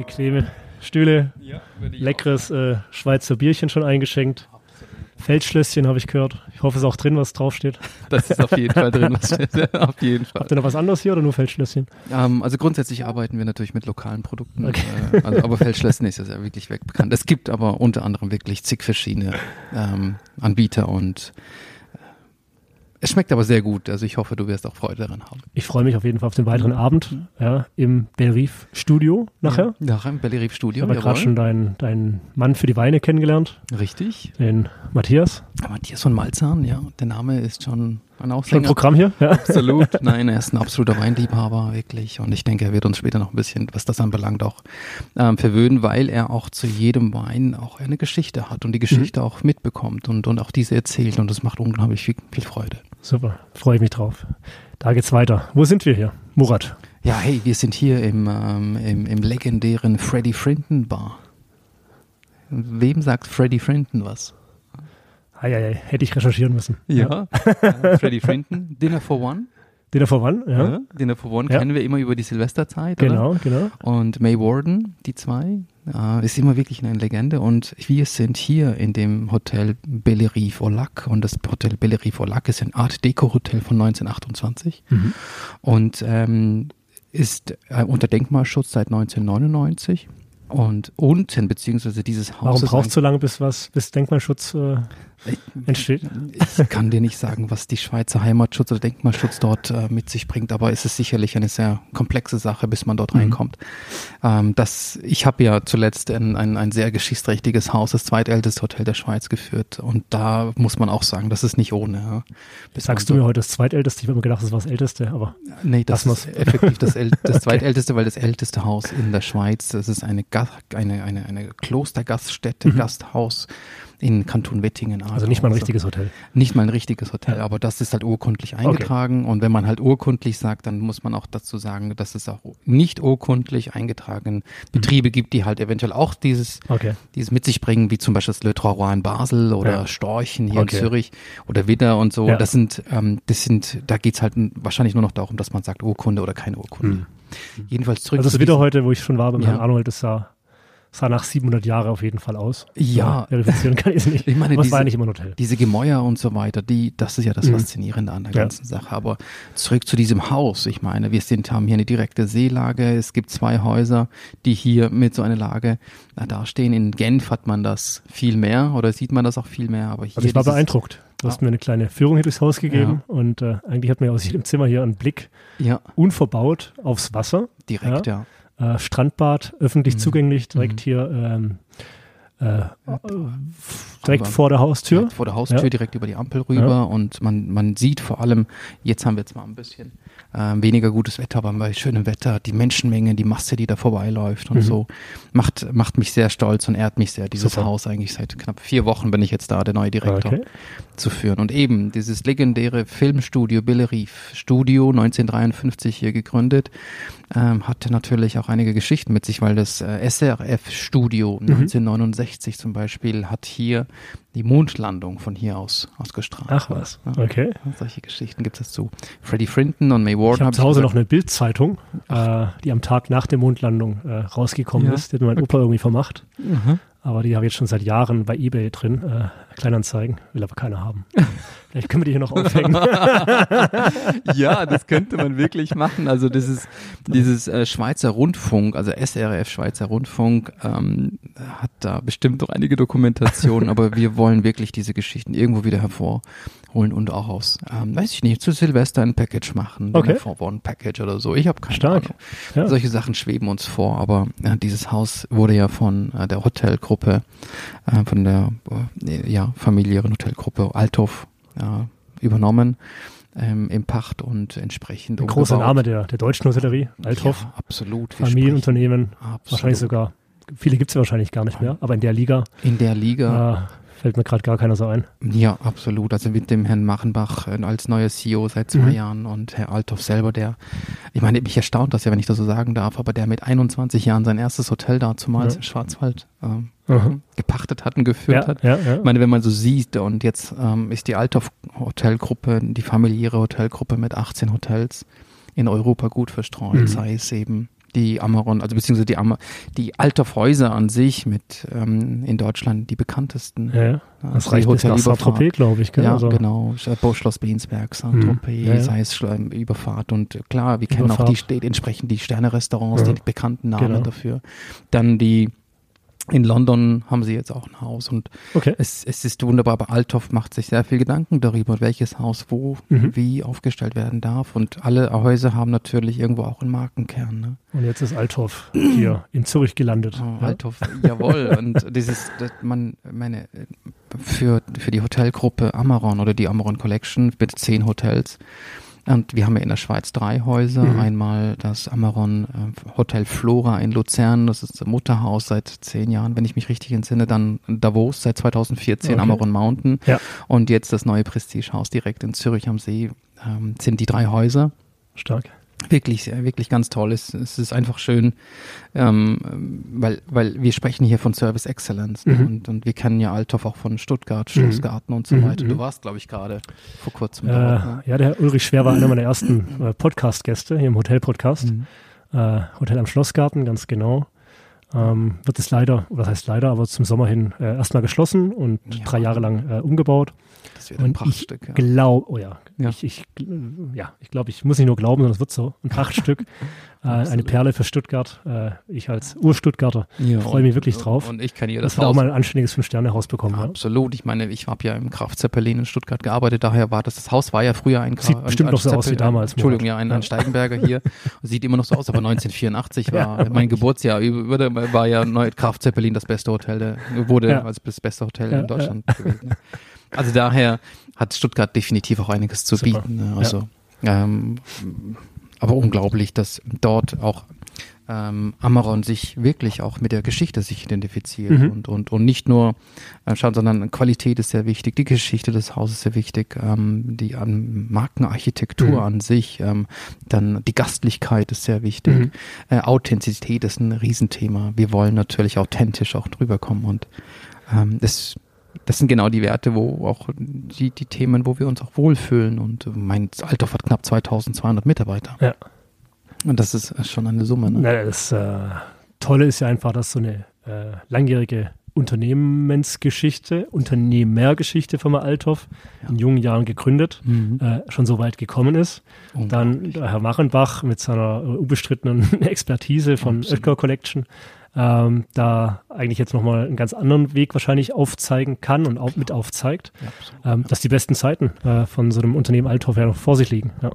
Bequeme Stühle, ja, leckeres äh, Schweizer Bierchen schon eingeschenkt. Feldschlösschen habe ich gehört. Ich hoffe, es ist auch drin, was draufsteht. Das ist auf jeden Fall drin, was auf jeden Fall. Habt ihr noch was anderes hier oder nur Feldschlösschen? Ähm, also grundsätzlich arbeiten wir natürlich mit lokalen Produkten. Okay. Äh, also, aber Feldschlösschen ist ja wirklich weg bekannt. Es gibt aber unter anderem wirklich zig verschiedene ähm, Anbieter und es schmeckt aber sehr gut. Also ich hoffe, du wirst auch Freude daran haben. Ich freue mich auf jeden Fall auf den weiteren Abend ja, im Bellerive Studio nachher. Ja, nachher im Bellerive Studio. Ich habe gerade schon deinen dein Mann für die Weine kennengelernt. Richtig. Den Matthias. Matthias von Malzahn, ja. Der Name ist schon ein Aufhänger. Schon Programm hier? Ja. Absolut. Nein, er ist ein absoluter Weinliebhaber, wirklich. Und ich denke, er wird uns später noch ein bisschen, was das anbelangt, auch ähm, verwöhnen, weil er auch zu jedem Wein auch eine Geschichte hat und die Geschichte mhm. auch mitbekommt und, und auch diese erzählt. Und das macht unglaublich viel, viel Freude. Super, freue ich mich drauf. Da geht's weiter. Wo sind wir hier? Murat. Ja, hey, wir sind hier im, ähm, im, im legendären Freddie Frinton Bar. Wem sagt Freddie Frinton was? Eieiei, hätte ich recherchieren müssen. Ja, ja. Freddie Frinton, Dinner for One. Dinner for One, ja. ja Dinner for One ja. kennen wir immer über die Silvesterzeit. Genau, oder? genau. Und May Warden, die zwei, äh, ist immer wirklich eine Legende. Und wir sind hier in dem Hotel Bellerive au Lac. Und das Hotel Bellerive au Lac ist ein Art Deco-Hotel von 1928. Mhm. Und ähm, ist äh, unter Denkmalschutz seit 1999. Und unten, beziehungsweise dieses Haus. Warum braucht es so lange, bis was, bis Denkmalschutz äh, entsteht? Ich kann dir nicht sagen, was die Schweizer Heimatschutz oder Denkmalschutz dort äh, mit sich bringt, aber es ist sicherlich eine sehr komplexe Sache, bis man dort mhm. reinkommt. Ähm, das, ich habe ja zuletzt ein, ein, ein sehr geschichtsträchtiges Haus, das zweitälteste Hotel der Schweiz geführt und da muss man auch sagen, das ist nicht ohne. Ja. Sagst du mir heute das zweitälteste? Ich habe mir gedacht, das war das älteste, aber nee, das ist effektiv das, das zweitälteste, weil das älteste Haus in der Schweiz, das ist eine, eine, eine, eine Klostergaststätte, mhm. Gasthaus in Kanton Wettingen. Also nicht mal ein richtiges Hotel. Nicht mal ein richtiges Hotel, ja. aber das ist halt urkundlich eingetragen. Okay. Und wenn man halt urkundlich sagt, dann muss man auch dazu sagen, dass es auch nicht urkundlich eingetragenen Betriebe mhm. gibt, die halt eventuell auch dieses, okay. dieses mit sich bringen, wie zum Beispiel das Le Trois in Basel oder ja. Storchen hier okay. in Zürich oder Widder und so. Ja. Das sind, ähm, das sind, da geht's halt wahrscheinlich nur noch darum, dass man sagt Urkunde oder keine Urkunde. Mhm. Jedenfalls zurück. Also das Widder heute, wo ich schon war beim ja. Herrn Arnold, das sah sah nach 700 Jahren auf jeden Fall aus. Ja. Verifizieren kann ich es nicht. Ich meine, diese, war ja nicht immer ein Hotel. Diese Gemäuer und so weiter, die, das ist ja das mhm. Faszinierende an der ja. ganzen Sache. Aber zurück zu diesem Haus. Ich meine, wir sind, haben hier eine direkte Seelage. Es gibt zwei Häuser, die hier mit so einer Lage na, dastehen. In Genf hat man das viel mehr oder sieht man das auch viel mehr. Aber hier also ich war beeindruckt. Du hast mir eine kleine Führung hier durchs Haus gegeben ja. und äh, eigentlich hat man ja aus jedem Zimmer hier einen Blick ja. unverbaut aufs Wasser. Direkt, ja äh, Strandbad, öffentlich mhm. zugänglich, direkt mhm. hier ähm, äh, direkt vor der Haustür. Direkt vor der Haustür, ja. direkt über die Ampel rüber ja. und man, man sieht vor allem, jetzt haben wir zwar ein bisschen äh, weniger gutes Wetter, aber bei schönem Wetter, die Menschenmenge, die Masse, die da vorbeiläuft und mhm. so, macht, macht mich sehr stolz und ehrt mich sehr, dieses Super. Haus eigentlich seit knapp vier Wochen bin ich jetzt da, der neue Direktor okay. zu führen. Und eben dieses legendäre Filmstudio Billerief, Studio 1953 hier gegründet, ähm, hatte natürlich auch einige Geschichten mit sich, weil das äh, SRF-Studio mhm. 1969 zum Beispiel hat hier die Mondlandung von hier aus ausgestrahlt. Ach was, ja, okay. Solche Geschichten gibt es zu Freddie Frinton und May Warden. Ich habe zu Hause noch eine Bildzeitung, äh, die am Tag nach der Mondlandung äh, rausgekommen ja. ist. Die hat mein okay. Opa irgendwie vermacht. Mhm. Aber die habe ich jetzt schon seit Jahren bei Ebay drin. Äh, Kleinanzeigen, will aber keiner haben. Vielleicht können wir die hier noch aufhängen. ja, das könnte man wirklich machen. Also das ist dieses äh, Schweizer Rundfunk, also SRF Schweizer Rundfunk, ähm, hat da bestimmt noch einige Dokumentationen, aber wir wollen wirklich diese Geschichten irgendwo wieder hervorholen und auch aus, ähm, weiß ich nicht, zu Silvester ein Package machen, okay. ein Package oder so. Ich habe keine Stark. Ahnung. Ja. Solche Sachen schweben uns vor, aber äh, dieses Haus wurde ja von äh, der Hotelgruppe, äh, von der äh, ja, familiären Hotelgruppe Althoff ja, übernommen ähm, im Pacht und entsprechend. Ein großer Name der, der deutschen Hotellerie, Althoff. Ja, absolut. Familienunternehmen, absolut. wahrscheinlich sogar, viele gibt es wahrscheinlich gar nicht mehr, aber in der Liga. In der Liga. Äh, Fällt mir gerade gar keiner so ein. Ja, absolut. Also mit dem Herrn Machenbach äh, als neuer CEO seit zwei mhm. Jahren und Herr Althoff selber, der, ich meine, mich erstaunt das ja, wenn ich das so sagen darf, aber der mit 21 Jahren sein erstes Hotel da zumal ja. im Schwarzwald ähm, mhm. gepachtet hat und geführt ja, hat. Ja. Ich meine, wenn man so sieht und jetzt ähm, ist die Althoff Hotelgruppe, die familiäre Hotelgruppe mit 18 Hotels in Europa gut verstreut, mhm. sei es eben die Amaron, also beziehungsweise die, Am die Althoff-Häuser an sich mit ähm, in Deutschland die bekanntesten. Ja, ja. Das also reicht Hotel bis nach Saint-Tropez, glaube ich. Gell? Ja, also. genau. Schloss Beensberg, Saint-Tropez, hm. ja, sei es Überfahrt und klar, wir kennen Überfahrt. auch die entsprechend die Sterne-Restaurants, die bekannten Namen genau. dafür. Dann die in London haben sie jetzt auch ein Haus und okay. es, es ist wunderbar. Aber Althoff macht sich sehr viel Gedanken darüber, welches Haus wo, mhm. wie aufgestellt werden darf. Und alle Häuser haben natürlich irgendwo auch einen Markenkern. Ne? Und jetzt ist Althoff hier in Zürich gelandet. Oh, ja? Althoff, jawohl. und dieses, das, man, meine, für, für die Hotelgruppe Amaron oder die Amaron Collection mit zehn Hotels und wir haben ja in der Schweiz drei Häuser. Mhm. Einmal das Amaron äh, Hotel Flora in Luzern, das ist das Mutterhaus seit zehn Jahren, wenn ich mich richtig entsinne. Dann Davos seit 2014, okay. Amaron Mountain. Ja. Und jetzt das neue Prestigehaus direkt in Zürich am See. Ähm, sind die drei Häuser. Stark wirklich, wirklich ganz toll. Es, es ist einfach schön, ähm, weil, weil wir sprechen hier von Service Excellence ne? mhm. und, und wir kennen ja Althoff auch von Stuttgart, mhm. Schlossgarten mhm. und so mhm. weiter. Du warst, glaube ich, gerade vor kurzem. Äh, dort, ne? Ja, der Ulrich Schwer war einer meiner ersten äh, Podcast-Gäste hier im Hotel-Podcast. Mhm. Äh, Hotel am Schlossgarten, ganz genau. Ähm, wird es leider, oder das heißt leider, aber zum Sommer hin äh, erstmal geschlossen und ja. drei Jahre lang äh, umgebaut. Das wird ein Prachtstück. Ich ja. glaube, oh ja, ja. ich, ich, ja, ich glaube, ich muss nicht nur glauben, sondern es wird so ein Prachtstück. Äh, eine Perle für Stuttgart. Äh, ich als Ur-Stuttgarter freue mich wirklich drauf. Und ich kann hier das Dass wir auch mal ein anständiges Fünf-Sterne-Haus bekommen. Ja, absolut. Ich meine, ich habe ja im Kraft Zeppelin in Stuttgart gearbeitet, daher war das, das Haus war ja früher ein Sieht ein, bestimmt noch so aus wie damals. Entschuldigung, ja, ein, ein Steigenberger hier. Sieht immer noch so aus, aber 1984 war mein Geburtsjahr. War ja Kraft Zeppelin das beste Hotel, der wurde als das beste Hotel in Deutschland gewählt. Also daher hat Stuttgart definitiv auch einiges zu Super. bieten. Ne? Also, ja. ähm, aber unglaublich, dass dort auch ähm, Amaron sich wirklich auch mit der Geschichte sich identifiziert mhm. und, und, und nicht nur äh, schaut, sondern Qualität ist sehr wichtig, die Geschichte des Hauses ist sehr wichtig, ähm, die ähm, Markenarchitektur mhm. an sich, ähm, dann die Gastlichkeit ist sehr wichtig, mhm. äh, Authentizität ist ein Riesenthema. Wir wollen natürlich authentisch auch drüber kommen und ähm, das das sind genau die Werte, wo auch die, die Themen, wo wir uns auch wohlfühlen. Und mein Althoff hat knapp 2200 Mitarbeiter. Ja. Und das ist schon eine Summe. Ne? Na, das äh, Tolle ist ja einfach, dass so eine äh, langjährige Unternehmensgeschichte, Unternehmergeschichte von Althoff, ja. in jungen Jahren gegründet, mhm. äh, schon so weit gekommen ist. Dann Herr Machenbach mit seiner von Oetker Collection ähm, da eigentlich jetzt nochmal einen ganz anderen Weg wahrscheinlich aufzeigen kann und auch mit aufzeigt, ja, ähm, dass die besten Zeiten äh, von so einem Unternehmen Althoff ja noch vor sich liegen. Ja.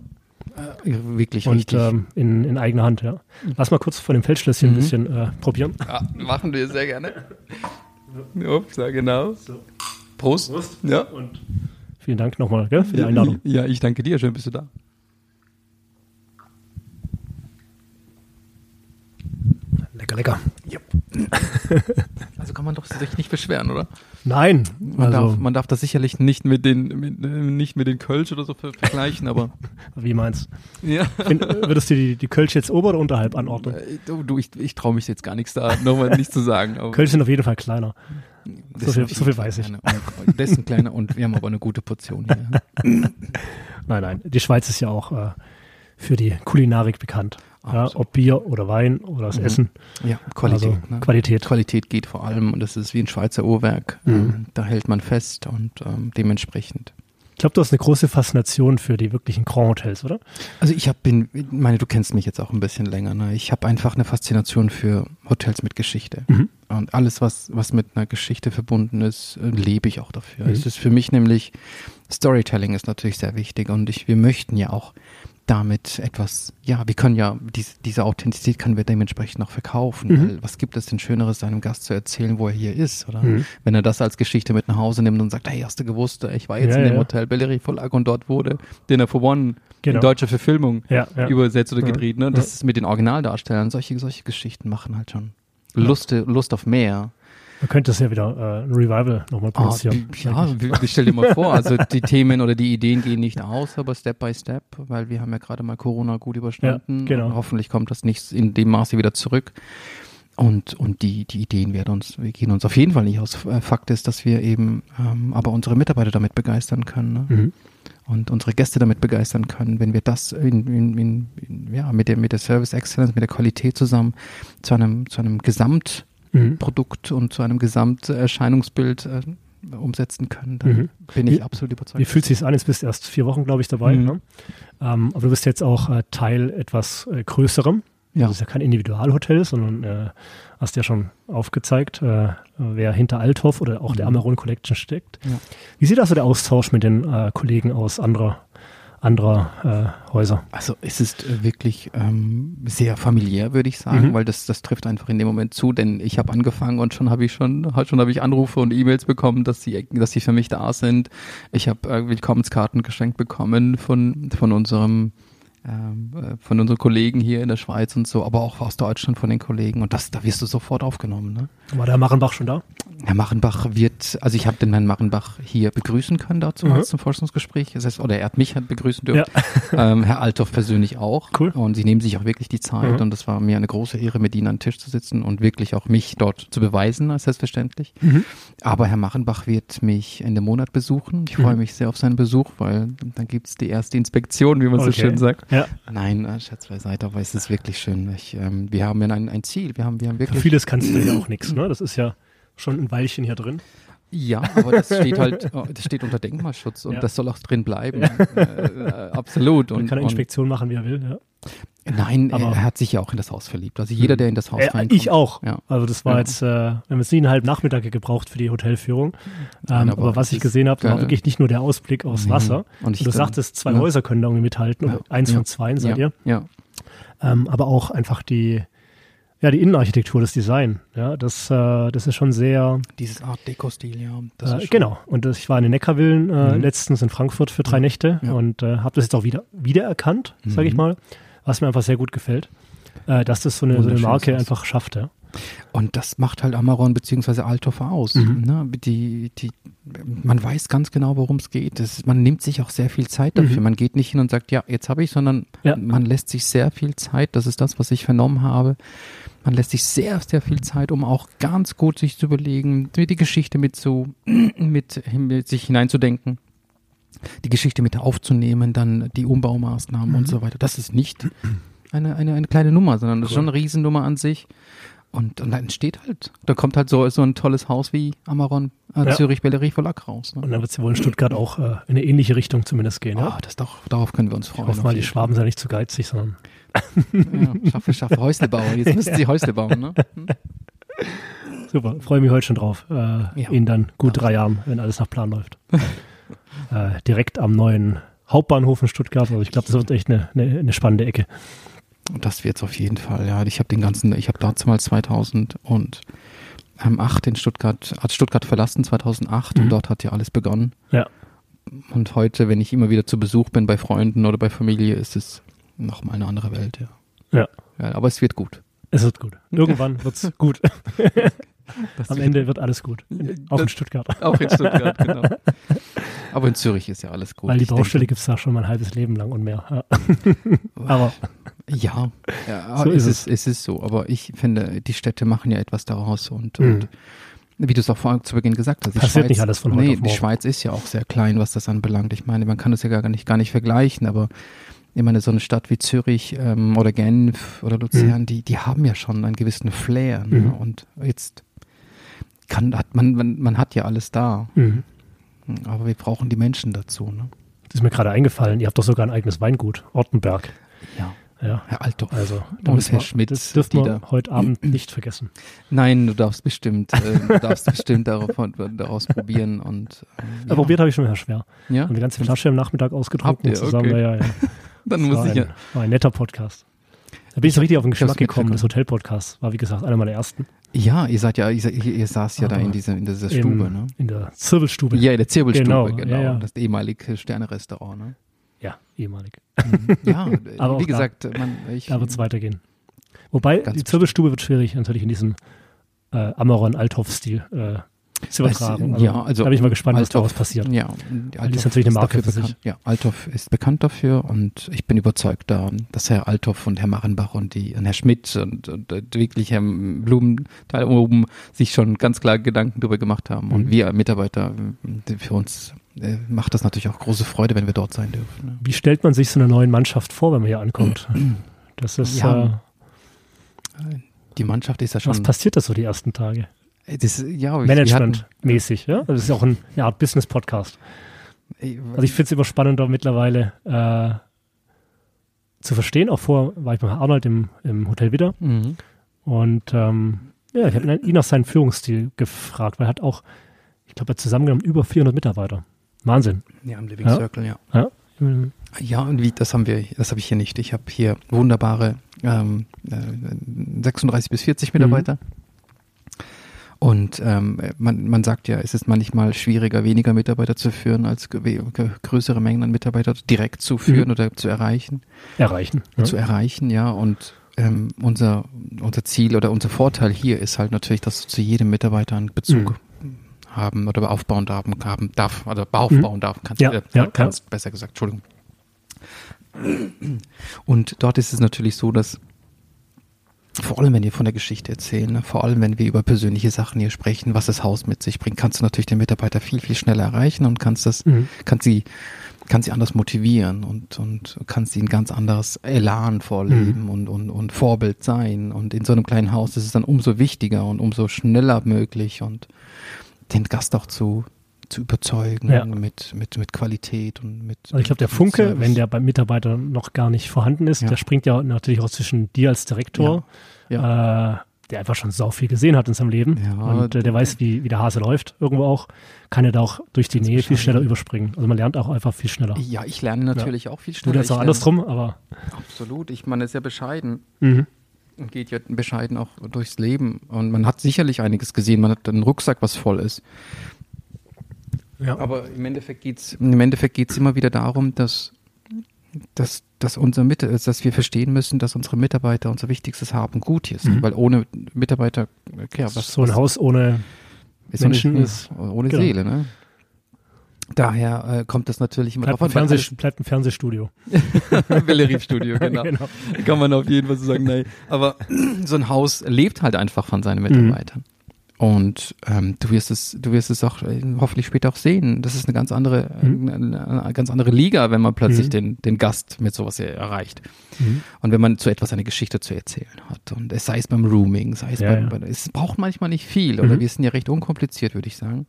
Äh, wirklich Und ähm, in, in eigener Hand, ja. Lass mal kurz von dem Feldschlösschen mhm. ein bisschen äh, probieren. Ja, machen wir sehr gerne. Ups, ja, genau. So. Prost. Prost. Ja. Und vielen Dank nochmal gell, für die Einladung. Ja, ich danke dir. Schön bist du da. Lecker, lecker. Yep. also kann man doch sich nicht beschweren, oder? Nein. Man, also, darf, man darf das sicherlich nicht mit den, mit, nicht mit den Kölsch oder so vergleichen, aber. Wie meinst ja. Find, Würdest du die, die Kölsch jetzt ober- oder unterhalb anordnen? Äh, du, du ich, ich traue mich jetzt gar nichts da, nochmal nicht zu sagen. Kölsch sind auf jeden Fall kleiner. So viel, so viel, weiß ich. Dessen kleiner und wir haben aber eine gute Portion hier. nein, nein. Die Schweiz ist ja auch äh, für die Kulinarik bekannt. Ja, ob Bier oder Wein oder das mhm. Essen. Ja, Qualität. Also, ne? Qualität. Qualität geht vor allem und das ist wie ein Schweizer Uhrwerk. Mhm. Ähm, da hält man fest und ähm, dementsprechend. Ich glaube, du hast eine große Faszination für die wirklichen Grand Hotels, oder? Also ich hab, bin, meine, du kennst mich jetzt auch ein bisschen länger. Ne? Ich habe einfach eine Faszination für Hotels mit Geschichte. Mhm. Und alles, was, was mit einer Geschichte verbunden ist, äh, lebe ich auch dafür. Mhm. Es ist für mich nämlich, Storytelling ist natürlich sehr wichtig und ich, wir möchten ja auch damit etwas, ja, wir können ja, diese, diese Authentizität können wir dementsprechend auch verkaufen. Mhm. Weil was gibt es denn Schöneres, seinem Gast zu erzählen, wo er hier ist, oder? Mhm. Wenn er das als Geschichte mit nach Hause nimmt und sagt, hey, hast du gewusst, ich war jetzt ja, in dem ja. Hotel Bellerie Verlag und dort wurde Dinner for One genau. in deutscher Verfilmung ja, übersetzt oder gedreht, ne? Das ist mit den Originaldarstellern, solche, solche Geschichten machen halt schon Lust, Lust auf mehr. Man könnte es ja wieder äh, ein Revival nochmal ah, produzieren. Oh, ja, ich stell dir mal vor, also die Themen oder die Ideen gehen nicht aus, aber Step by Step, weil wir haben ja gerade mal Corona gut überstanden. Ja, genau. hoffentlich kommt das nicht in dem Maße wieder zurück. Und, und die, die Ideen werden uns, wir gehen uns auf jeden Fall nicht aus. Fakt ist, dass wir eben ähm, aber unsere Mitarbeiter damit begeistern können. Ne? Mhm. und unsere Gäste damit begeistern können, wenn wir das in, in, in, ja, mit, der, mit der Service Excellence, mit der Qualität zusammen zu einem, zu einem Gesamtprodukt mhm. und zu einem Gesamterscheinungsbild äh, umsetzen können, dann mhm. bin ich wie, absolut überzeugt. Wie fühlt sich an? Jetzt bist du erst vier Wochen, glaube ich, dabei. Mhm. Ne? Ähm, aber du bist jetzt auch äh, Teil etwas äh, Größerem. Ja. Das ist ja kein Individualhotel, sondern äh, hast ja schon aufgezeigt, äh, wer hinter Althoff oder auch mhm. der Amaron Collection steckt. Ja. Wie sieht also der Austausch mit den äh, Kollegen aus anderer anderer äh, Häuser. Also es ist äh, wirklich ähm, sehr familiär, würde ich sagen, mhm. weil das, das trifft einfach in dem Moment zu, denn ich habe angefangen und schon habe ich schon, schon habe ich Anrufe und E-Mails bekommen, dass sie, dass sie für mich da sind. Ich habe äh, Willkommenskarten geschenkt bekommen von, von unserem von unseren Kollegen hier in der Schweiz und so, aber auch aus Deutschland von den Kollegen. Und das, da wirst du sofort aufgenommen. Ne? War der Machenbach schon da? Herr Machenbach wird, also ich habe den Herrn Machenbach hier begrüßen können dazu mhm. zum Forschungsgespräch. Das heißt, oder er hat mich halt begrüßen dürfen. Ja. Ähm, Herr Althoff persönlich auch. Cool. Und sie nehmen sich auch wirklich die Zeit. Mhm. Und das war mir eine große Ehre, mit ihnen an den Tisch zu sitzen und wirklich auch mich dort zu beweisen, als selbstverständlich. Mhm. Aber Herr Machenbach wird mich Ende Monat besuchen. Ich freue mhm. mich sehr auf seinen Besuch, weil dann gibt es die erste Inspektion, wie man okay. so schön sagt. Ja. Nein, äh, Schatz beiseite, aber es ist wirklich schön. Ich, ähm, wir haben ja ein, ein Ziel. Wir haben, wir haben wirklich. Für vieles kannst du ja auch nichts, ne? Das ist ja schon ein Weilchen hier drin. Ja, aber das steht halt, oh, das steht unter Denkmalschutz und ja. das soll auch drin bleiben. Ja. Äh, äh, absolut. Man kann eine Inspektion machen, wie er will, ja. Nein, aber er hat sich ja auch in das Haus verliebt. Also jeder, der in das Haus äh, reinkommt. Ich auch. Ja. Also das war jetzt, äh, wir haben jetzt siebeneinhalb Nachmittage gebraucht für die Hotelführung. Ähm, Nein, aber, aber, was ich gesehen habe, war wirklich nicht nur der Ausblick aufs Wasser. Und, und du sagtest, zwei. Häuser können da irgendwie mithalten. Eins von zwei seid ihr. Ja. Ähm, aber auch einfach die, ja, die Innenarchitektur, das Design, ja, das, äh, das ist schon sehr. Dieses Art Deco-Stil, ja. Äh, genau. Und das, ich war in den Neckarvillen äh, mhm. letztens in Frankfurt für drei Nächte ja. und äh, habe das jetzt auch wieder wiedererkannt, mhm. sage ich mal was mir einfach sehr gut gefällt, äh, dass das so eine, so eine Marke einfach schafft. Ja. Und das macht halt Amaron bzw. Althoff aus. Mhm. Ne? Die, die, man weiß ganz genau, worum es geht. Das, man nimmt sich auch sehr viel Zeit dafür. Mhm. Man geht nicht hin und sagt, ja, jetzt habe ich, sondern ja. man lässt sich sehr viel Zeit. Das ist das, was ich vernommen habe. Man lässt sich sehr, sehr viel Zeit, um auch ganz gut sich zu überlegen, die Geschichte mit so, mit, mit sich hineinzudenken die Geschichte mit aufzunehmen, dann die Umbaumaßnahmen mhm. und so weiter. Das ist nicht eine, eine, eine kleine Nummer, sondern das ist schon eine Riesennummer an sich. Und, und dann entsteht halt, da kommt halt so, so ein tolles Haus wie Amaron äh, ja. Zürich Bellerie Verlag raus. Ne? Und dann wird es ja wohl in Stuttgart auch äh, in eine ähnliche Richtung zumindest gehen. Ja? Oh, das doch, darauf können wir uns freuen. Ich hoffe mal, die Schwaben sind ja nicht zu geizig, sondern. ja, schaffe, schaffe Häuslebauer. Jetzt müssen sie Häusle bauen, ne? Hm? Super, freue mich heute schon drauf. Äh, ja. In dann gut drei Jahren, wenn alles nach Plan läuft. äh, direkt am neuen Hauptbahnhof in Stuttgart. Also ich glaube, das wird echt eine, eine, eine spannende Ecke. Das wird es auf jeden Fall, ja. Ich habe den ganzen, ich habe damals 2000 und ähm, 8 in Stuttgart, hat Stuttgart verlassen, 2008 mhm. und dort hat ja alles begonnen. Ja. Und heute, wenn ich immer wieder zu Besuch bin bei Freunden oder bei Familie, ist es nochmal eine andere Welt, ja. Ja. ja aber es wird gut. Es wird gut. Irgendwann wird es gut. Das Am Ende wird alles gut. Auch in Stuttgart. Auch in Stuttgart, genau. Aber in Zürich ist ja alles gut. Weil die Baustelle gibt es da schon mein halbes Leben lang und mehr. Ja. Aber. Ja, ja so ist es, es ist so. Aber ich finde, die Städte machen ja etwas daraus und, mhm. und wie du es auch vorhin zu Beginn gesagt hast. Passiert Schweiz, nicht alles von heute nee, Die Schweiz ist ja auch sehr klein, was das anbelangt. Ich meine, man kann das ja gar nicht, gar nicht vergleichen, aber ich meine, so eine Stadt wie Zürich ähm, oder Genf oder Luzern, mhm. die, die haben ja schon einen gewissen Flair. Ne? Mhm. Und jetzt kann, hat man, man, man hat ja alles da. Mhm. Aber wir brauchen die Menschen dazu. Ne? Das ist mir gerade eingefallen, ihr habt doch sogar ein eigenes Weingut, Ortenberg. Ja. Ja. Herr Althoff. Also, und Herr Schmidt. Das dürfen wir heute Abend nicht vergessen. Nein, du darfst bestimmt, äh, du darfst bestimmt darauf, daraus probieren und. Ähm, ja. Probiert habe ich schon sehr schwer. Ja. Und die ganze Flasche am Nachmittag ausgetrunken zusammen. Okay. Ja, ja. Dann das muss ich ja. War ein netter Podcast. Da bin ich so richtig auf den Geschmack gekommen, das Hotel-Podcast. War wie gesagt einer meiner ersten. Ja, ihr seid ja, ihr, ihr saß ja Aber da in dieser, in dieser Stube, im, ne? In der Zirbelstube. Ja, in der Zirbelstube, genau. genau. Ja, ja. Das ehemalige Sterne-Restaurant, ne? Ja, ehemalig. Mhm. Ja, Aber wie gesagt, da, man, ich, da wird es weitergehen. Wobei, die Zirbelstube wird schwierig, natürlich in diesem äh, Amaron-Althoff-Stil. Äh, zu übertragen. Also, ja, also da bin ich mal gespannt, Althoff, was daraus passiert. Ja, die ist natürlich eine Marke für bekannt, sich. Ja, Althoff ist bekannt dafür und ich bin überzeugt, da, dass Herr Althoff und Herr Machenbach und, die, und Herr Schmidt und, und, und wirklich Herr Blumenthal oben sich schon ganz klar Gedanken darüber gemacht haben. Mhm. Und wir Mitarbeiter für uns äh, macht das natürlich auch große Freude, wenn wir dort sein dürfen. Wie stellt man sich so eine neue Mannschaft vor, wenn man hier ankommt? Das ist. Ja, äh, die Mannschaft ist ja schon. Was passiert das so die ersten Tage? Das, ja, Management-mäßig, ja? Das ist auch ein, eine Art Business-Podcast. Also ich finde es immer spannender mittlerweile äh, zu verstehen. Auch vor war ich bei Arnold im, im Hotel wieder. Mhm. Und ähm, ja, ich habe ihn nach seinem Führungsstil gefragt, weil er hat auch, ich glaube, er zusammengenommen über 400 Mitarbeiter. Wahnsinn. Ja, im Living ja. Circle, ja. ja. Ja, und wie, das haben wir, das habe ich hier nicht. Ich habe hier wunderbare ähm, 36 äh, bis 40 Mitarbeiter. Mhm. Und ähm, man, man sagt ja, es ist manchmal schwieriger, weniger Mitarbeiter zu führen, als größere Mengen an Mitarbeitern direkt zu führen mhm. oder zu erreichen. Erreichen. Ja. Zu erreichen, ja. Und ähm, unser, unser Ziel oder unser Vorteil hier ist halt natürlich, dass du zu jedem Mitarbeiter einen Bezug mhm. haben oder aufbauen darf, haben darf, oder aufbauen mhm. darf, kannst, ja, äh, ja, kannst besser gesagt, Entschuldigung. Und dort ist es natürlich so, dass vor allem, wenn wir von der Geschichte erzählen, ne? vor allem, wenn wir über persönliche Sachen hier sprechen, was das Haus mit sich bringt, kannst du natürlich den Mitarbeiter viel, viel schneller erreichen und kannst das, mhm. kannst sie, kannst sie anders motivieren und, und kannst ihnen ganz anderes Elan vorleben mhm. und, und, und Vorbild sein. Und in so einem kleinen Haus ist es dann umso wichtiger und umso schneller möglich und den Gast auch zu, zu überzeugen ja. mit, mit, mit Qualität und mit. Also ich glaube, der Funke, Service. wenn der beim Mitarbeiter noch gar nicht vorhanden ist, ja. der springt ja natürlich auch zwischen dir als Direktor, ja. Äh, der einfach schon sau viel gesehen hat in seinem Leben und äh, der weiß, wie, wie der Hase läuft irgendwo auch, kann er da auch durch die Nähe viel schneller überspringen. Also man lernt auch einfach viel schneller. Ja, ich lerne natürlich auch viel schneller. Du lernst auch andersrum, aber. Absolut, ich meine, ist ja bescheiden. Mhm und geht ja bescheiden auch durchs Leben. Und man hat sicherlich einiges gesehen. Man hat einen Rucksack, was voll ist. Ja. Aber im Endeffekt geht es im Endeffekt geht's immer wieder darum, dass, dass, dass, unser Mit dass wir verstehen müssen, dass unsere Mitarbeiter unser wichtigstes Haben gut sind. Mhm. Weil ohne Mitarbeiter, ja, was. So ein was, Haus ohne ist Menschen ist. Ohne genau. Seele, ne? Daher äh, kommt das natürlich immer bleibt drauf an. Fernseh, bleibt ein Fernsehstudio. Bellerive-Studio, genau. genau. Kann man auf jeden Fall so sagen, nein. Aber so ein Haus lebt halt einfach von seinen mhm. Mitarbeitern. Mhm. Und ähm, du wirst es, du wirst es auch äh, hoffentlich später auch sehen. Das ist eine ganz andere, mhm. eine, eine, ganz andere Liga, wenn man plötzlich mhm. den, den Gast mit sowas erreicht. Mhm. Und wenn man zu etwas eine Geschichte zu erzählen hat. Und es sei es beim Rooming, sei es ja, beim, ja. es braucht manchmal nicht viel oder mhm. wir sind ja recht unkompliziert, würde ich sagen.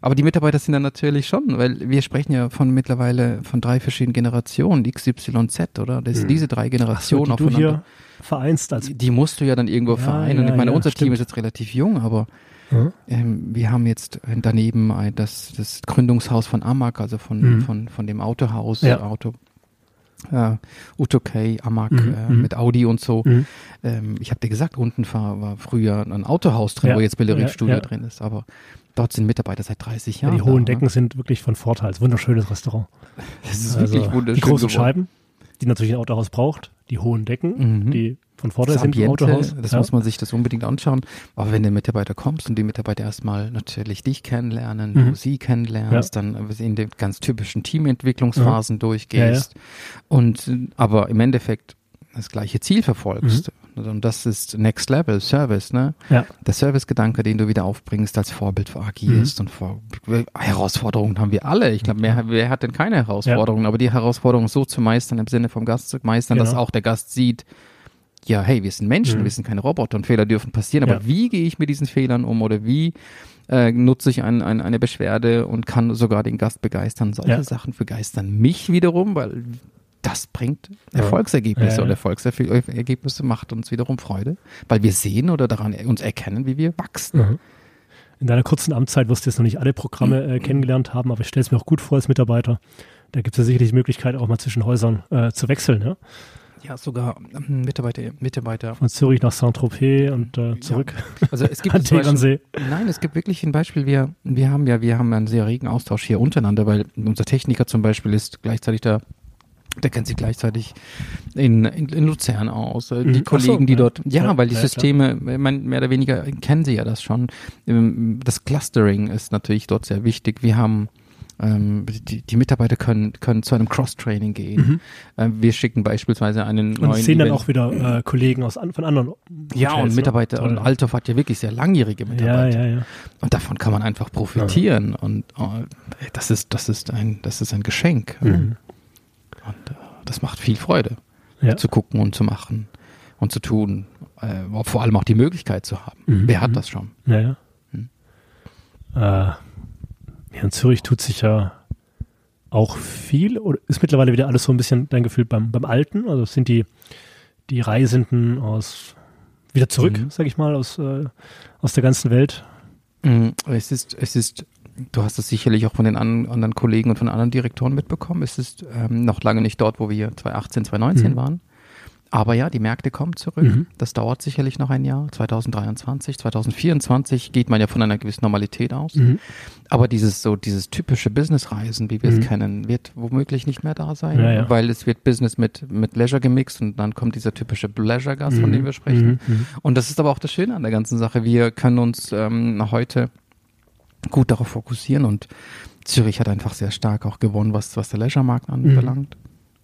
Aber die Mitarbeiter sind dann natürlich schon, weil wir sprechen ja von mittlerweile von drei verschiedenen Generationen, X, Y, Z, oder? Das, mhm. Diese drei Generationen Ach so, aufeinander. Vereinst als die, die musst du ja dann irgendwo ja, vereinen. und ich meine, unser stimmt. Team ist jetzt relativ jung, aber Mhm. Ähm, wir haben jetzt daneben ein, das, das Gründungshaus von Amag, also von, mhm. von, von dem Autohaus, ja. Auto, äh, Utokay, Amag mhm. äh, mhm. mit Audi und so. Mhm. Ähm, ich habe dir gesagt, unten war, war früher ein Autohaus drin, ja. wo jetzt Bellerive Studio ja, ja. drin ist, aber dort sind Mitarbeiter seit 30 Jahren. die hohen da, ne? Decken ne? sind wirklich von Vorteil. Es ist ein wunderschönes Restaurant. Das ist also wirklich wunderschön. Die großen geworden. Scheiben, die natürlich ein Autohaus braucht, die hohen Decken, mhm. die von vorne sind im Autohaus. Das ja. muss man sich das unbedingt anschauen. Aber wenn du Mitarbeiter kommst und die Mitarbeiter erstmal natürlich dich kennenlernen, mhm. du sie kennenlernst, ja. dann in den ganz typischen Teamentwicklungsphasen ja. durchgehst und aber im Endeffekt das gleiche Ziel verfolgst. Und das ist Next Level Service, ne? Ja. Der Servicegedanke, den du wieder aufbringst als Vorbild für agierst mhm. und vor Herausforderungen haben wir alle. Ich glaube, wer hat denn keine Herausforderungen? Aber die Herausforderung so zu meistern im Sinne vom Gast zu meistern, genau. dass auch der Gast sieht, ja, hey, wir sind Menschen, mhm. wir sind keine Roboter und Fehler dürfen passieren, aber ja. wie gehe ich mit diesen Fehlern um oder wie äh, nutze ich ein, ein, eine Beschwerde und kann sogar den Gast begeistern? Solche ja. Sachen begeistern mich wiederum, weil das bringt Erfolgsergebnisse ja. und Erfolgsergebnisse macht uns wiederum Freude, weil wir sehen oder daran uns erkennen, wie wir wachsen. Mhm. In deiner kurzen Amtszeit wirst du jetzt noch nicht alle Programme äh, kennengelernt haben, aber ich stelle es mir auch gut vor als Mitarbeiter. Da gibt es ja sicherlich die Möglichkeit, auch mal zwischen Häusern äh, zu wechseln. Ja? Ja, sogar ähm, Mitarbeiter, Mitarbeiter. Von Zürich nach Saint-Tropez und äh, zurück. Ja. Also es gibt an Beispiel, Nein, es gibt wirklich ein Beispiel. Wir, wir haben ja, wir haben einen sehr regen Austausch hier untereinander, weil unser Techniker zum Beispiel ist gleichzeitig da der kennt sich gleichzeitig in, in, in Luzern aus. Äh, die mhm. Kollegen, so, die dort, ja, ja weil die ja, Systeme, man, mehr oder weniger kennen sie ja das schon. Ähm, das Clustering ist natürlich dort sehr wichtig. Wir haben Ähm, die, die Mitarbeiter können, können zu einem Cross-Training gehen. Mhm. Ähm, wir schicken beispielsweise einen und neuen. Und sehen dann auch wieder äh, Kollegen aus, von anderen. Hotels, ja, und Mitarbeiter. Toll. Und Althoff hat ja wirklich sehr langjährige Mitarbeiter. Ja, ja, ja. Und davon kann man einfach profitieren. Ja. Und oh, das ist, das ist ein, das ist ein Geschenk. Mhm. Und äh, das macht viel Freude, ja. zu gucken und zu machen und zu tun. Äh, vor allem auch die Möglichkeit zu haben. Mhm. Wer hat mhm. das schon? Ja, ja. Hm. Äh, in Zürich tut sich ja auch viel oder ist mittlerweile wieder alles so ein bisschen dein Gefühl beim, beim Alten? Also sind die, die Reisenden aus wieder zurück, mhm. sag ich mal, aus, äh, aus der ganzen Welt? Mhm. Es ist, es ist, du hast es sicherlich auch von den an, anderen Kollegen und von anderen Direktoren mitbekommen. Es ist ähm, noch lange nicht dort, wo wir 2018, 2019 mhm. waren. Aber ja, die Märkte kommen zurück. Mhm. Das dauert sicherlich noch ein Jahr. 2023, 2024 geht man ja von einer gewissen Normalität aus. Mhm. Aber dieses so dieses typische Businessreisen, wie wir mhm. es kennen, wird womöglich nicht mehr da sein, ja, ja. weil es wird Business mit mit Leisure gemixt und dann kommt dieser typische Leisure-Gast, von dem mhm. wir sprechen. Mhm. Mhm. Und das ist aber auch das Schöne an der ganzen Sache. Wir können uns ähm, heute gut darauf fokussieren und Zürich hat einfach sehr stark auch gewonnen, was was der Leisure-Markt anbelangt.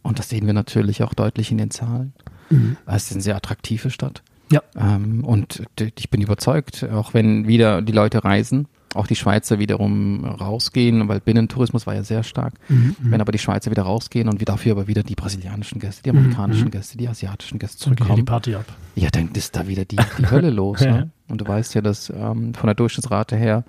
Und das sehen wir natürlich auch deutlich in den Zahlen. Mhm. Es ist eine sehr attraktive Stadt. Ja. Ähm, und ich bin überzeugt, auch wenn wieder die Leute reisen, auch die Schweizer wiederum rausgehen, weil Binnentourismus war ja sehr stark. Mhm, mhm. wenn aber die Schweizer wieder rausgehen und wir dafür aber wieder die brasilianischen Gäste, die amerikanischen mhm. Gäste, die asiatischen Gäste zurückkommen. die Party ab. Ja, dann ist da wieder die, die Hölle los. ne? Und du weißt ja, dass ähm, von der Durchschnittsrate her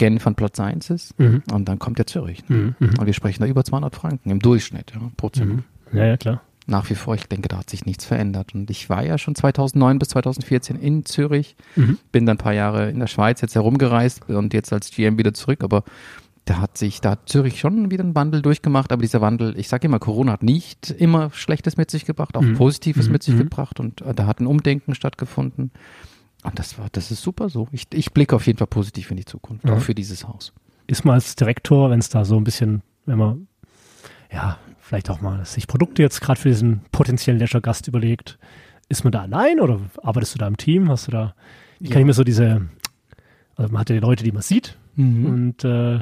Genf an Platz 1 ist mhm. und dann kommt ja Zürich. Ne? Mhm, und wir sprechen da über 200 Franken im Durchschnitt ja, pro Zimmer. Ja, ja, klar nach wie vor, ich denke, da hat sich nichts verändert. Und ich war ja schon 2009 bis 2014 in Zürich, mhm. bin dann ein paar Jahre in der Schweiz jetzt herumgereist und jetzt als GM wieder zurück, aber da hat sich, da hat Zürich schon wieder einen Wandel durchgemacht, aber dieser Wandel, ich sage immer, Corona hat nicht immer Schlechtes mit sich gebracht, auch mhm. Positives mhm. mit sich mhm. gebracht und äh, da hat ein Umdenken stattgefunden. Und das war, das ist super so. Ich, ich blicke auf jeden Fall positiv in die Zukunft, auch für dieses Haus. Ist man als Direktor, wenn es da so ein bisschen, wenn man ja, vielleicht auch mal sich Produkte jetzt gerade für diesen potenziellen Leisure-Gast überlegt. Ist man da allein oder arbeitest du da im Team? Hast du da, ich ja. kann mir so diese, also man hat ja die Leute, die man sieht mhm. und äh,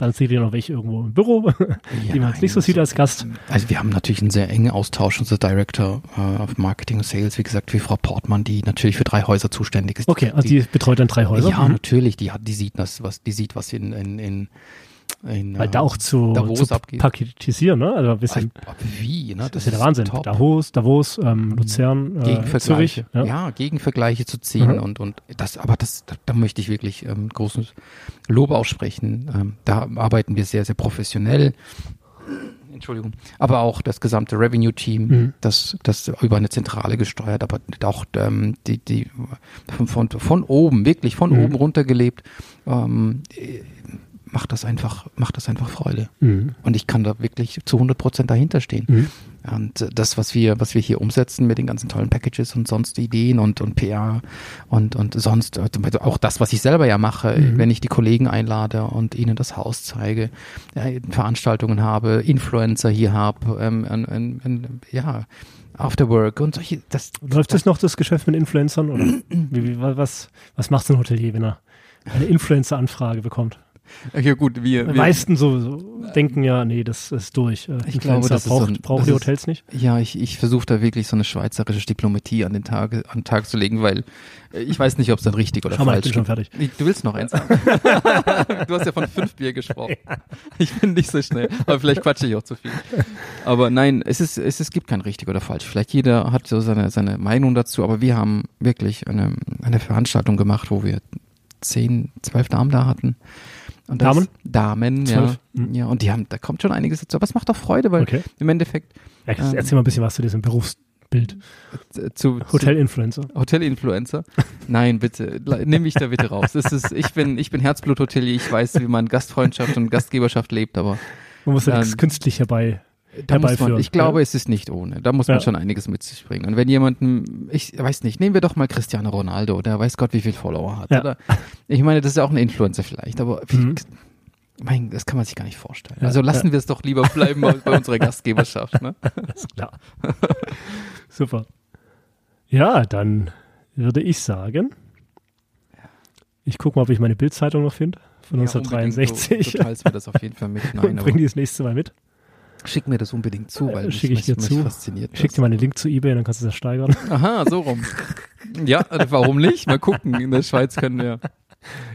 dann seht ihr noch welche irgendwo im Büro, ja, die man nicht so sieht als Gast. Also wir haben natürlich einen sehr engen Austausch, unser Director äh, of Marketing und Sales, wie gesagt, wie Frau Portmann, die natürlich für drei Häuser zuständig ist. Okay, also die, die betreut dann drei Häuser? Ja, mhm. natürlich, die hat, die sieht das, was, die sieht, was in, in, in in, Weil da auch zu, Davos zu paketisieren, ne? Also ein bisschen. Wie, ne? Das, das ist ja der Wahnsinn. Top. Davos, Davos, ähm, mhm. Luzern, äh, Zürich. Ja. ja, Gegenvergleiche zu ziehen mhm. und, und das, aber das, da, da möchte ich wirklich ähm, großes Lob aussprechen. Ähm, da arbeiten wir sehr, sehr professionell. Entschuldigung, aber auch das gesamte Revenue-Team, mhm. das, das über eine Zentrale gesteuert, aber auch ähm, die, die von, von, von oben, wirklich von mhm. oben runtergelebt. Ähm, macht das einfach, macht das einfach Freude. Mhm. Und ich kann da wirklich zu 100 Prozent dahinter stehen. Mhm. Und das, was wir, was wir hier umsetzen mit den ganzen tollen Packages und sonst Ideen und, und PR und, und sonst, also auch das, was ich selber ja mache, mhm. wenn ich die Kollegen einlade und ihnen das Haus zeige, ja, Veranstaltungen habe, Influencer hier habe, ähm, ähm, ähm, ja, Afterwork und solche. Das, Läuft das noch das Geschäft mit Influencern oder wie, wie, was, was macht so ein Hotelier, wenn er eine Influencer-Anfrage bekommt? Ja gut, wir, die meisten so, so denken ja, nee, das ist durch. Äh, ich glaube, das braucht, so ein, brauchen die Hotels nicht. Ja, ich, ich versuche da wirklich so eine schweizerische Diplomatie an den Tag, an den Tag zu legen, weil äh, ich weiß nicht, ob es dann richtig oder Schau falsch ist. Ich bin schon fertig. Du willst noch eins du hast ja von fünf Bier gesprochen. Ich bin nicht so schnell, aber vielleicht quatsche ich auch zu viel. Aber nein, es ist, es, es gibt kein richtig oder falsch. Vielleicht jeder hat so seine, seine Meinung dazu, aber wir haben wirklich eine, eine Veranstaltung gemacht, wo wir zehn, zwölf Damen da hatten und Damen? Damen, ja. Mhm. ja. Und die haben, da kommt schon einiges dazu. Aber es macht doch Freude, weil okay. im Endeffekt. Ja, ähm, erzähl mal ein bisschen was zu diesem Berufsbild. Zu, Hotel-Influencer. Hotel-Influencer. Nein, bitte, nimm mich da bitte raus. Das ist, ich bin, ich bin Herzblut-Hotelier, ich weiß, wie man Gastfreundschaft und Gastgeberschaft lebt, aber. Man muss ja nichts künstlich herbei da muss man, ich glaube, ja. es ist nicht ohne. Da muss man ja. schon einiges mit sich bringen. Und wenn jemanden, ich weiß nicht, nehmen wir doch mal Cristiano Ronaldo, der weiß Gott, wie viel Follower hat. Ja. Oder? Ich meine, das ist ja auch ein Influencer vielleicht, aber mhm. mein, das kann man sich gar nicht vorstellen. also lassen wir es doch lieber bleiben bei, unserer Gastgeberschaft. Ne? Ist klar. Super. Ja, dann würde ich sagen, ich gucke mal, ob ich meine Bildzeitung noch finde von 1963. Du, du teilst mir das auf jeden Fall mit. Nein, bring die das nächste Mal mit. Schick mir das unbedingt zu, weil äh, schicke ich dir mich zu. fasziniert. Schick dir mal einen Link zu eBay, dann kannst du das steigern. Aha, so rum. Ja, warum nicht? Mal gucken. In der Schweiz können wir.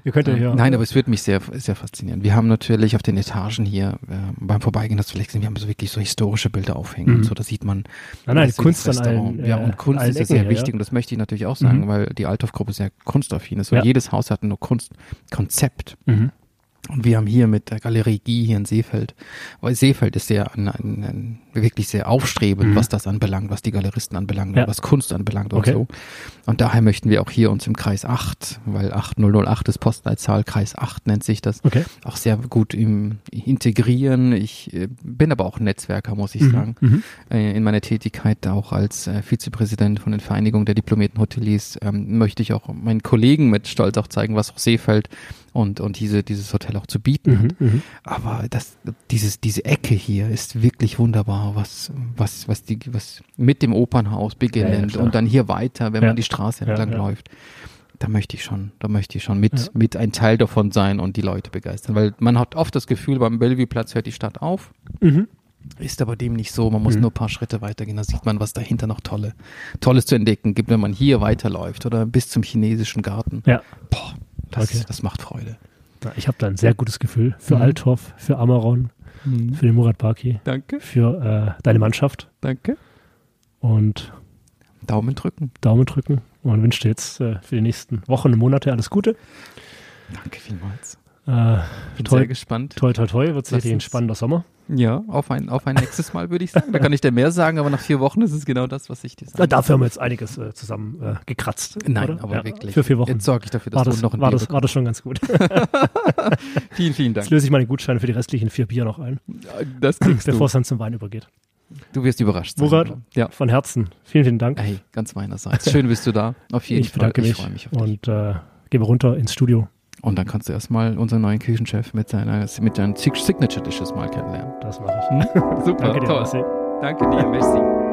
Ihr könnt ja, ja Nein, aber es würde mich sehr, sehr faszinieren. Wir haben natürlich auf den Etagen hier äh, beim Vorbeigehen das vielleicht wir haben so wirklich so historische Bilder aufhängen Mhm. und so, da sieht man. Nein, nein, das Kunst an allen, Ja, äh, und Kunst allen ist ja Ecken sehr hier, wichtig ja. und das möchte ich natürlich auch sagen, Mhm. weil die Althoff-Gruppe sehr kunstaffin ist und Ja. jedes Haus hat ein Kunstkonzept. Mhm. Und wir haben hier mit der Galerie Guy hier in Seefeld, weil Seefeld ist sehr ein, ein, ein, wirklich sehr aufstrebend, Mhm. was das anbelangt, was die Galeristen anbelangt, Ja. was Kunst anbelangt und Okay. so. Und daher möchten wir auch hier uns im Kreis 8, weil 8008 ist Postleitzahl, Kreis 8 nennt sich das, Okay. auch sehr gut im integrieren. Ich äh, bin aber auch Netzwerker, muss ich Mhm. sagen, Mhm. äh, in meiner Tätigkeit auch als äh, Vizepräsident von den Vereinigungen der Diplomierten Hoteliers ähm, möchte ich auch meinen Kollegen mit Stolz auch zeigen, was auch Seefeld und, und diese, dieses Hotel auch zu bieten hat. Mhm. Mhm. Aber das, dieses, diese Ecke hier ist wirklich wunderbar, was, was, was die, was mit dem Opernhaus beginnend Ja, ja, und dann hier weiter, wenn Ja. man die Straße entlang läuft. Da möchte ich schon, da möchte ich schon mit, mit ein Teil davon sein und die Leute begeistern. Weil man hat oft das Gefühl, beim Bellevue-Platz hört die Stadt auf. Mhm. Ist aber dem nicht so. Man muss Mhm. nur ein paar Schritte weitergehen. Da sieht man, was dahinter noch tolle, Tolles zu entdecken gibt, wenn man hier weiterläuft oder bis zum chinesischen Garten. Ja. Boah, das, Okay. das macht Freude. Ich habe da ein sehr gutes Gefühl für Mhm. Althoff, für Amaron, für den Murat Baki, Danke, für äh, deine Mannschaft danke. und Daumen drücken. Daumen drücken und wünsche dir jetzt äh, für die nächsten Wochen und Monate alles Gute. Danke vielmals. Äh, Bin toi, sehr gespannt. toi, toi, toi, wird sicherlich ein Bestens. spannender Sommer. Ja, auf ein, auf ein nächstes Mal würde ich sagen. Da kann ich dir mehr sagen, aber nach vier Wochen ist es genau das, was ich dir sage. dafür haben wir jetzt einiges äh, zusammen äh, gekratzt. Nein, oder? aber Ja, wirklich. Für vier Wochen. Jetzt sorge ich dafür, dass war du das, noch ein war, Bier das, war das schon ganz gut. Vielen, vielen Dank. Jetzt löse ich meine Gutscheine für die restlichen vier Bier noch ein, Das kriegst bevor es dann zum Wein übergeht. Du wirst überrascht sein. Murat, Ja. von Herzen, vielen, vielen Dank. Hey, ganz meinerseits. Schön bist du da. Auf jeden ich Fall. bedanke ich mich, freue mich auf dich. und äh, gehen wir runter ins Studio. Und dann kannst du erstmal unseren neuen Küchenchef mit seiner mit seinen Sig- Signature Dishes mal kennenlernen. Das mache ich. Super, Danke dir, toll. Marcel. Danke dir, merci.